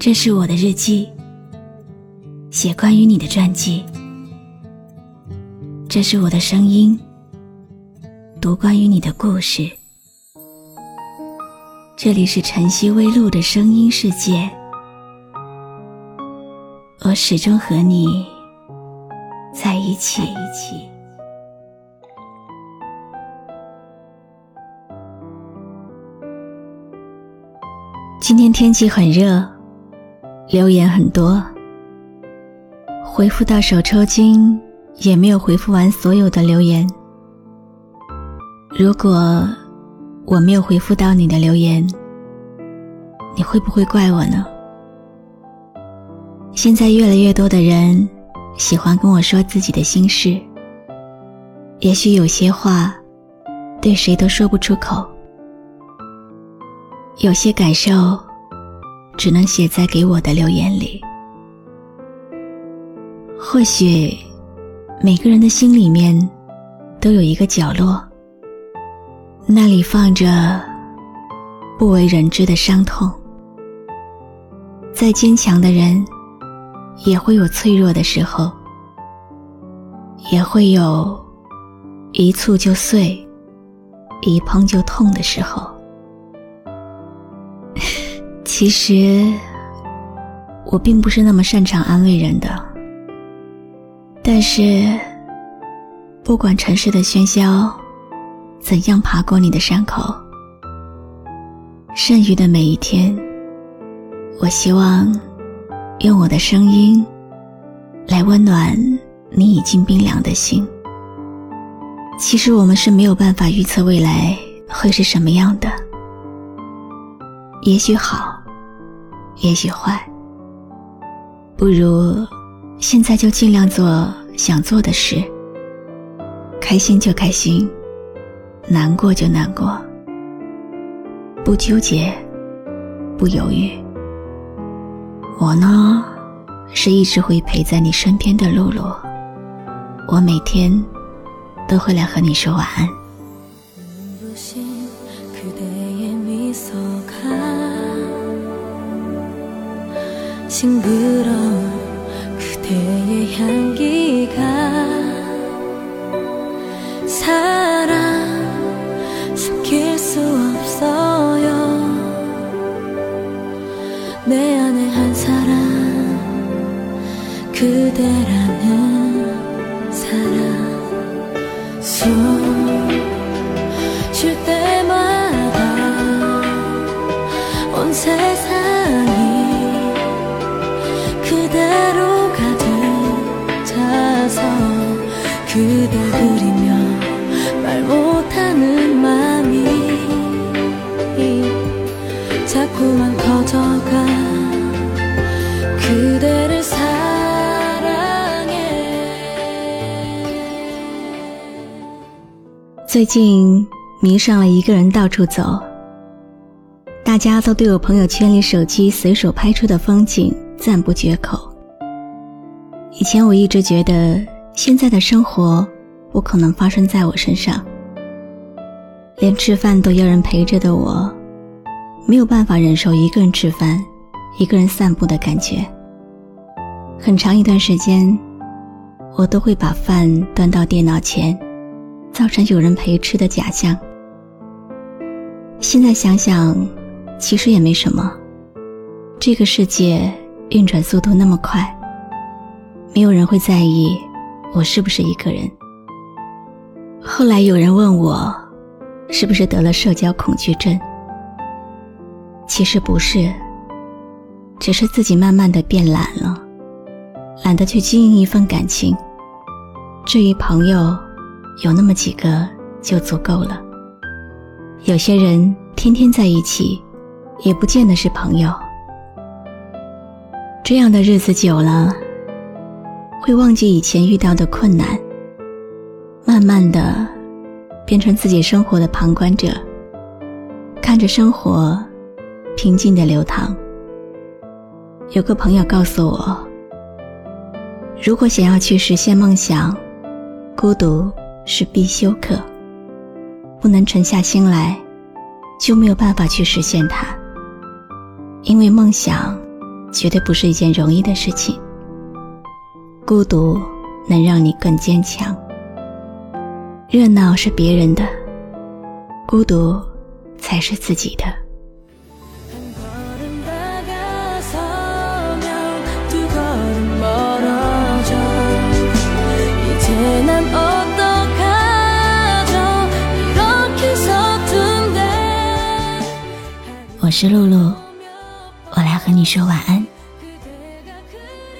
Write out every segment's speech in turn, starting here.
这是我的日记，写关于你的传记。这是我的声音，读关于你的故事。这里是晨曦微露的声音世界，我始终和你在一起。今天天气很热。留言很多，回复到手抽筋，也没有回复完所有的留言。如果我没有回复到你的留言，你会不会怪我呢？现在越来越多的人喜欢跟我说自己的心事，也许有些话对谁都说不出口，有些感受。只能写在给我的留言里。或许每个人的心里面都有一个角落，那里放着不为人知的伤痛。再坚强的人，也会有脆弱的时候，也会有一触就碎、一碰就痛的时候。其实，我并不是那么擅长安慰人的。但是，不管城市的喧嚣怎样爬过你的伤口，剩余的每一天，我希望用我的声音来温暖你已经冰凉的心。其实，我们是没有办法预测未来会是什么样的，也许好。也许坏，不如现在就尽量做想做的事。开心就开心，难过就难过，不纠结，不犹豫。我呢，是一直会陪在你身边的露露。我每天都会来和你说晚安。 싱그러운 그대의 향기가 사랑 숨길 수 없어요 내 안에 한 사람 그대라는 사람 最近迷上了一个人到处走，大家都对我朋友圈里手机随手拍出的风景赞不绝口。以前我一直觉得，现在的生活不可能发生在我身上。连吃饭都要人陪着的我，没有办法忍受一个人吃饭、一个人散步的感觉。很长一段时间，我都会把饭端到电脑前，造成有人陪吃的假象。现在想想，其实也没什么。这个世界运转速度那么快。没有人会在意我是不是一个人。后来有人问我，是不是得了社交恐惧症？其实不是，只是自己慢慢的变懒了，懒得去经营一份感情。至于朋友，有那么几个就足够了。有些人天天在一起，也不见得是朋友。这样的日子久了。会忘记以前遇到的困难，慢慢的变成自己生活的旁观者，看着生活平静的流淌。有个朋友告诉我，如果想要去实现梦想，孤独是必修课，不能沉下心来，就没有办法去实现它。因为梦想绝对不是一件容易的事情。孤独能让你更坚强。热闹是别人的，孤独才是自己的。我是露露，我来和你说晚安。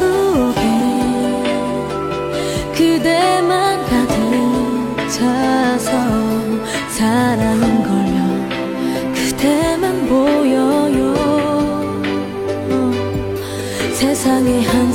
속에 그대만 가득 차서 사랑은 걸려 그대만 보여요. 세상에 한